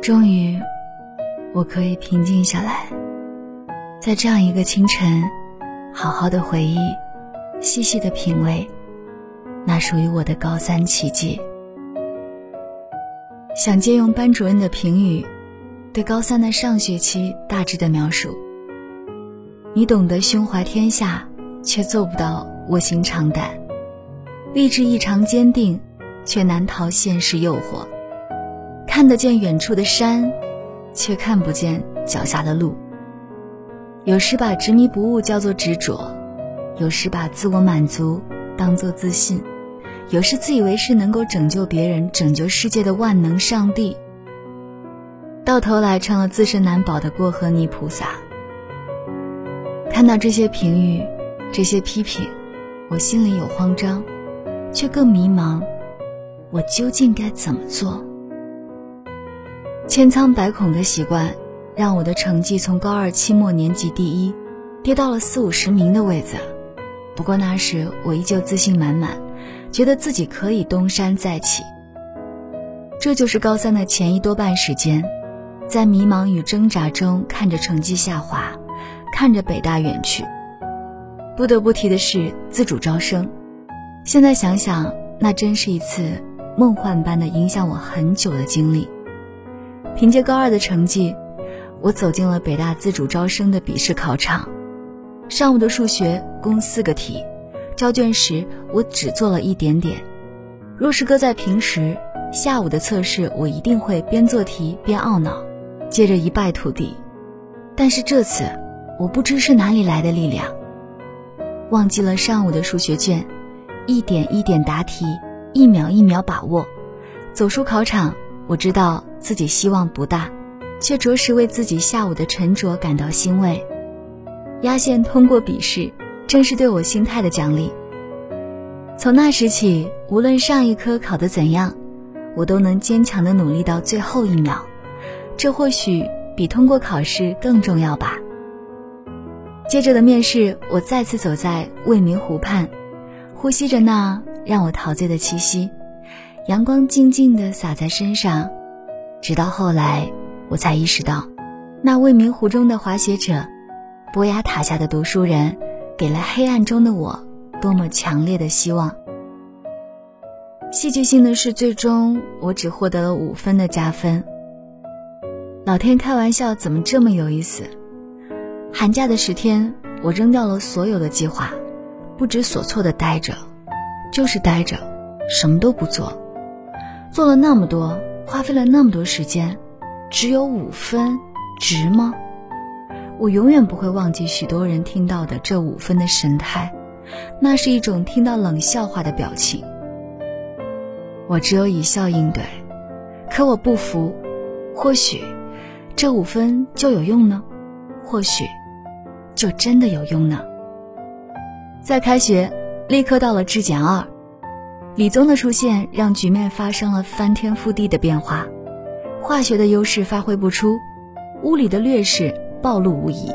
终于，我可以平静下来，在这样一个清晨，好好的回忆，细细的品味，那属于我的高三奇迹。想借用班主任的评语，对高三的上学期大致的描述：你懂得胸怀天下，却做不到卧薪尝胆；立志异常坚定，却难逃现实诱惑；看得见远处的山，却看不见脚下的路。有时把执迷不悟叫做执着，有时把自我满足当做自信。有时自以为是能够拯救别人、拯救世界的万能上帝，到头来成了自身难保的过河泥菩萨。看到这些评语、这些批评，我心里有慌张，却更迷茫。我究竟该怎么做？千疮百孔的习惯，让我的成绩从高二期末年级第一，跌到了四五十名的位子。不过那时我依旧自信满满。觉得自己可以东山再起。这就是高三的前一多半时间，在迷茫与挣扎中，看着成绩下滑，看着北大远去。不得不提的是自主招生，现在想想，那真是一次梦幻般的影响我很久的经历。凭借高二的成绩，我走进了北大自主招生的笔试考场。上午的数学共四个题。交卷时，我只做了一点点。若是搁在平时，下午的测试我一定会边做题边懊恼，接着一败涂地。但是这次，我不知是哪里来的力量，忘记了上午的数学卷，一点一点答题，一秒一秒把握。走出考场，我知道自己希望不大，却着实为自己下午的沉着感到欣慰。压线通过笔试。正是对我心态的奖励。从那时起，无论上一科考得怎样，我都能坚强的努力到最后一秒。这或许比通过考试更重要吧。接着的面试，我再次走在未名湖畔，呼吸着那让我陶醉的气息，阳光静静地洒在身上。直到后来，我才意识到，那未名湖中的滑雪者，波雅塔下的读书人。给了黑暗中的我多么强烈的希望。戏剧性的是，最终我只获得了五分的加分。老天开玩笑，怎么这么有意思？寒假的十天，我扔掉了所有的计划，不知所措的待着，就是待着，什么都不做。做了那么多，花费了那么多时间，只有五分，值吗？我永远不会忘记许多人听到的这五分的神态，那是一种听到冷笑话的表情。我只有以笑应对，可我不服。或许这五分就有用呢，或许就真的有用呢。在开学，立刻到了质检二，李宗的出现让局面发生了翻天覆地的变化。化学的优势发挥不出，物理的劣势。暴露无遗，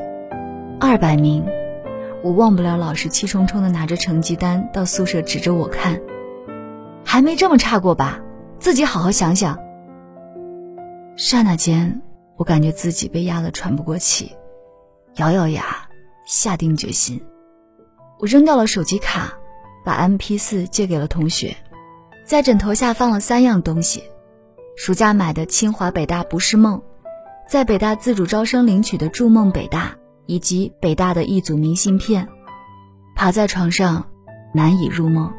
二百名，我忘不了老师气冲冲的拿着成绩单到宿舍指着我看，还没这么差过吧？自己好好想想。刹那间，我感觉自己被压得喘不过气，咬咬牙，下定决心，我扔掉了手机卡，把 M P 四借给了同学，在枕头下放了三样东西：暑假买的清华北大不是梦。在北大自主招生领取的筑梦北大以及北大的一组明信片，趴在床上难以入梦，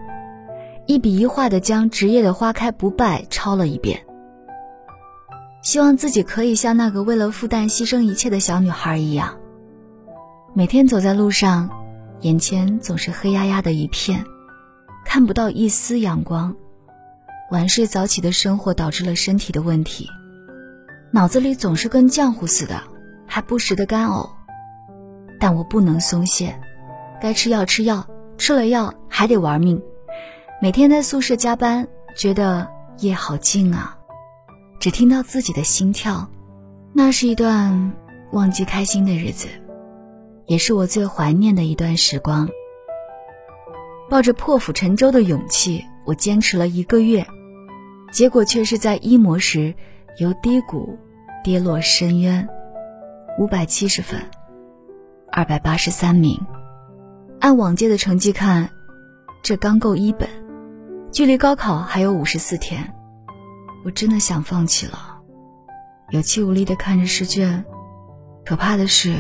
一笔一画的将职业的花开不败抄了一遍。希望自己可以像那个为了复旦牺牲一切的小女孩一样，每天走在路上，眼前总是黑压压的一片，看不到一丝阳光。晚睡早起的生活导致了身体的问题。脑子里总是跟浆糊似的，还不时的干呕，但我不能松懈，该吃药吃药，吃了药还得玩命，每天在宿舍加班，觉得夜好静啊，只听到自己的心跳，那是一段忘记开心的日子，也是我最怀念的一段时光。抱着破釜沉舟的勇气，我坚持了一个月，结果却是在一模时。由低谷跌落深渊，五百七十分，二百八十三名。按往届的成绩看，这刚够一本，距离高考还有五十四天。我真的想放弃了，有气无力的看着试卷。可怕的是，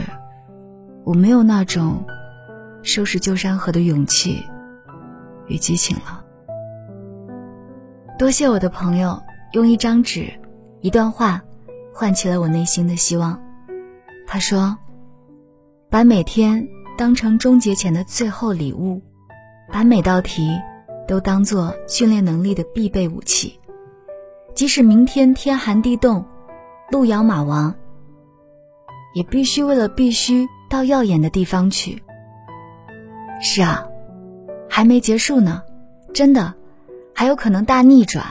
我没有那种收拾旧山河的勇气与激情了。多谢我的朋友用一张纸、一段话，唤起了我内心的希望。他说：“把每天。”当成终结前的最后礼物，把每道题都当做训练能力的必备武器。即使明天天寒地冻，路遥马亡，也必须为了必须到耀眼的地方去。是啊，还没结束呢，真的，还有可能大逆转。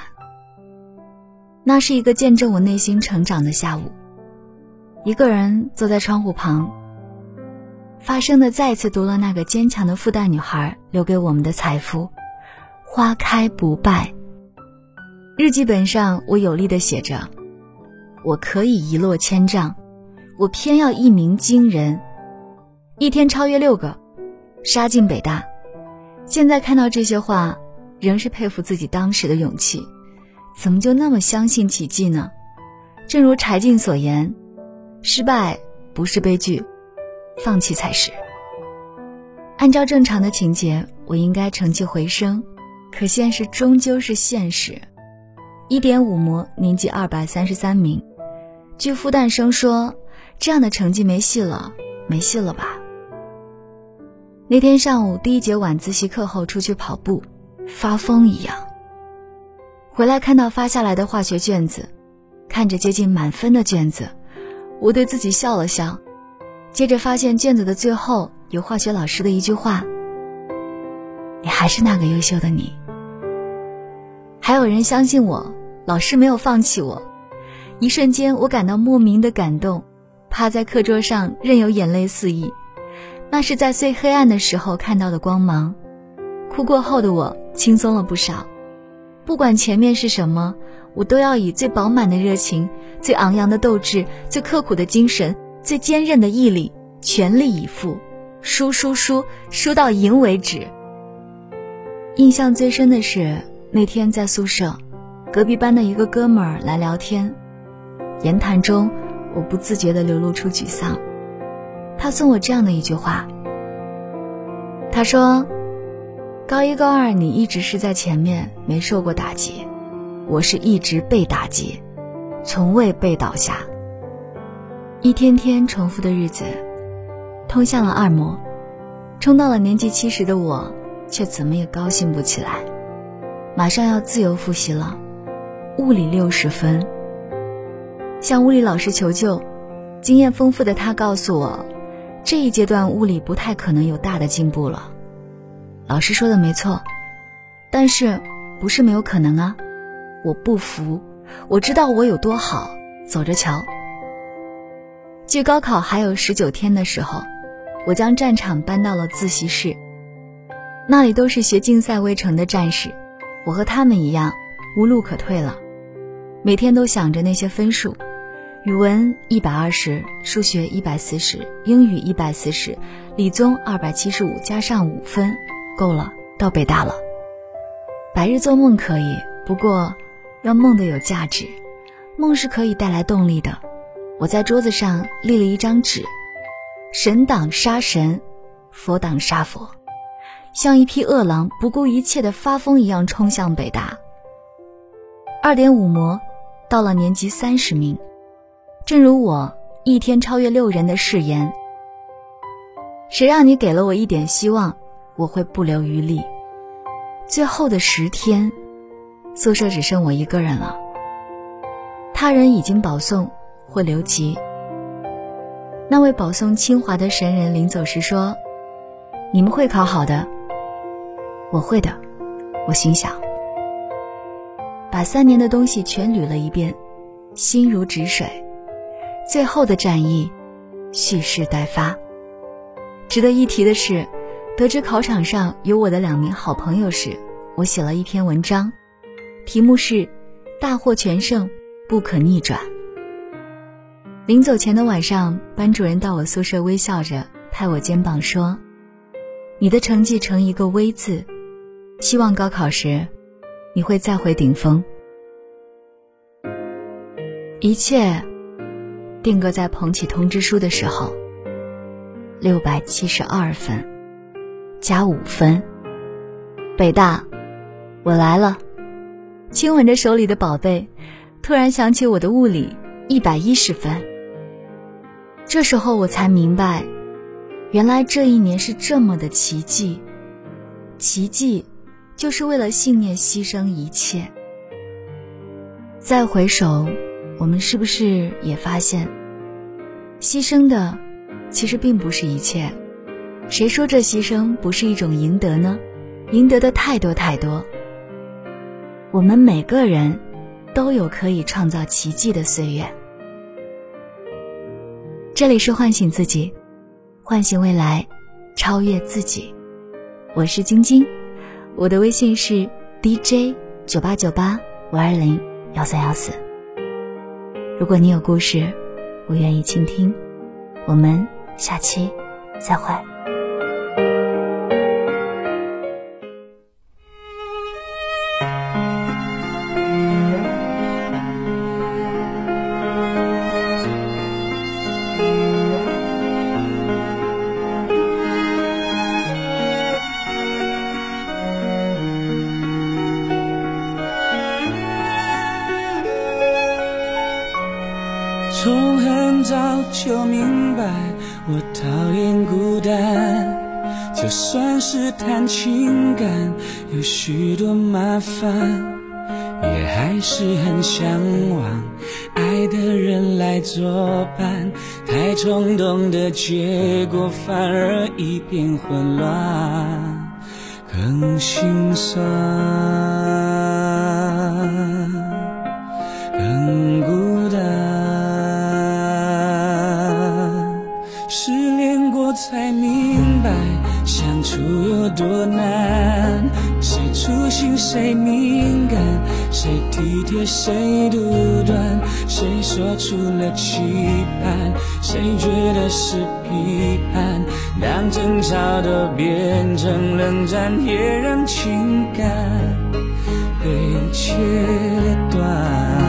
那是一个见证我内心成长的下午，一个人坐在窗户旁。发生的再次读了那个坚强的复旦女孩留给我们的财富，花开不败。日记本上我有力的写着：“我可以一落千丈，我偏要一鸣惊人，一天超越六个，杀进北大。”现在看到这些话，仍是佩服自己当时的勇气，怎么就那么相信奇迹呢？正如柴静所言：“失败不是悲剧。”放弃才是。按照正常的情节，我应该成绩回升，可现实终究是现实。一点五模年级二百三十三名，据复旦生说，这样的成绩没戏了，没戏了吧？那天上午第一节晚自习课后出去跑步，发疯一样。回来看到发下来的化学卷子，看着接近满分的卷子，我对自己笑了笑。接着发现卷子的最后有化学老师的一句话：“你还是那个优秀的你。”还有人相信我，老师没有放弃我。一瞬间，我感到莫名的感动，趴在课桌上任由眼泪肆意。那是在最黑暗的时候看到的光芒。哭过后的我轻松了不少。不管前面是什么，我都要以最饱满的热情、最昂扬的斗志、最刻苦的精神。最坚韧的毅力，全力以赴，输输输，输到赢为止。印象最深的是那天在宿舍，隔壁班的一个哥们儿来聊天，言谈中我不自觉地流露出沮丧。他送我这样的一句话：“他说，高一高二你一直是在前面，没受过打击，我是一直被打击，从未被倒下。”一天天重复的日子，通向了二模，冲到了年级七十的我，却怎么也高兴不起来。马上要自由复习了，物理六十分。向物理老师求救，经验丰富的他告诉我，这一阶段物理不太可能有大的进步了。老师说的没错，但是不是没有可能啊？我不服，我知道我有多好，走着瞧。距高考还有十九天的时候，我将战场搬到了自习室。那里都是学竞赛未成的战士，我和他们一样无路可退了。每天都想着那些分数：语文一百二十，数学一百四十，英语一百四十，理综二百七十五，加上五分，够了，到北大了。白日做梦可以，不过要梦的有价值，梦是可以带来动力的。我在桌子上立了一张纸，神挡杀神，佛挡杀佛，像一匹饿狼，不顾一切的发疯一样冲向北大。二点五模，到了年级三十名，正如我一天超越六人的誓言。谁让你给了我一点希望，我会不留余力。最后的十天，宿舍只剩我一个人了，他人已经保送。或留级。那位保送清华的神人临走时说：“你们会考好的，我会的。”我心想，把三年的东西全捋了一遍，心如止水。最后的战役，蓄势待发。值得一提的是，得知考场上有我的两名好朋友时，我写了一篇文章，题目是“大获全胜，不可逆转”。临走前的晚上，班主任到我宿舍，微笑着拍我肩膀说：“你的成绩呈一个 V 字，希望高考时你会再回顶峰。”一切定格在捧起通知书的时候，六百七十二分加五分，北大，我来了。亲吻着手里的宝贝，突然想起我的物理一百一十分。这时候我才明白，原来这一年是这么的奇迹，奇迹就是为了信念牺牲一切。再回首，我们是不是也发现，牺牲的其实并不是一切？谁说这牺牲不是一种赢得呢？赢得的太多太多。我们每个人都有可以创造奇迹的岁月。这里是唤醒自己，唤醒未来，超越自己。我是晶晶，我的微信是 DJ 九八九八五二零幺三幺四。如果你有故事，我愿意倾听。我们下期再会。有许多麻烦，也还是很向往爱的人来作伴。太冲动的结果，反而一片混乱，更心酸，更孤单。失恋过才明白相处有多难，初心谁敏感，谁体贴谁独断，谁说出了期盼，谁觉得是批判。当争吵都变成冷战，也让情感被切断。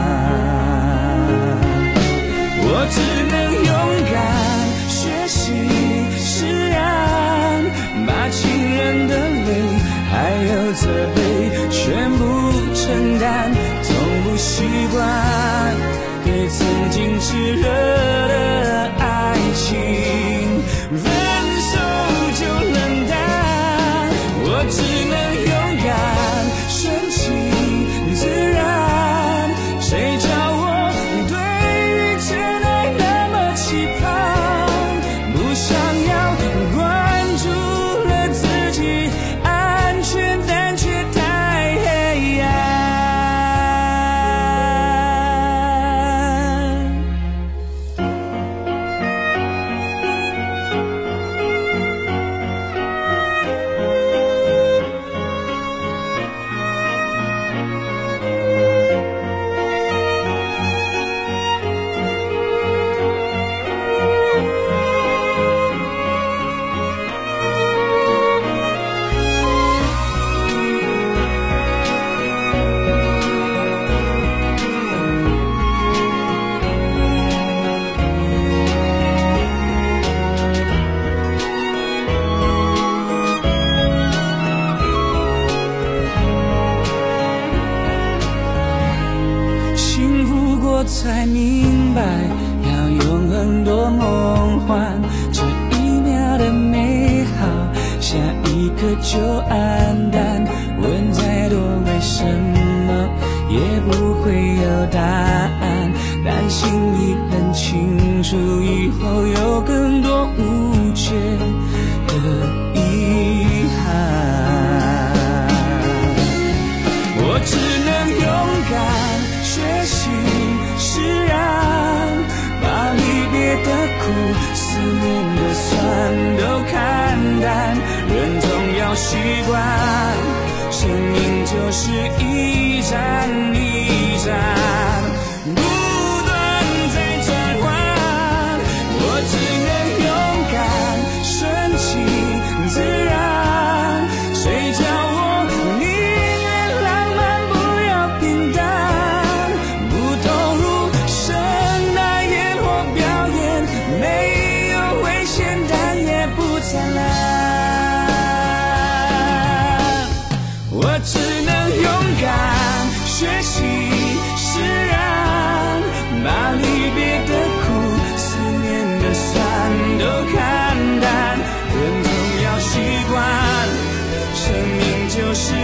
还有责备，全部承担，从不习惯给曾经炙热。习惯，生命就是一站一站，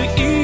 一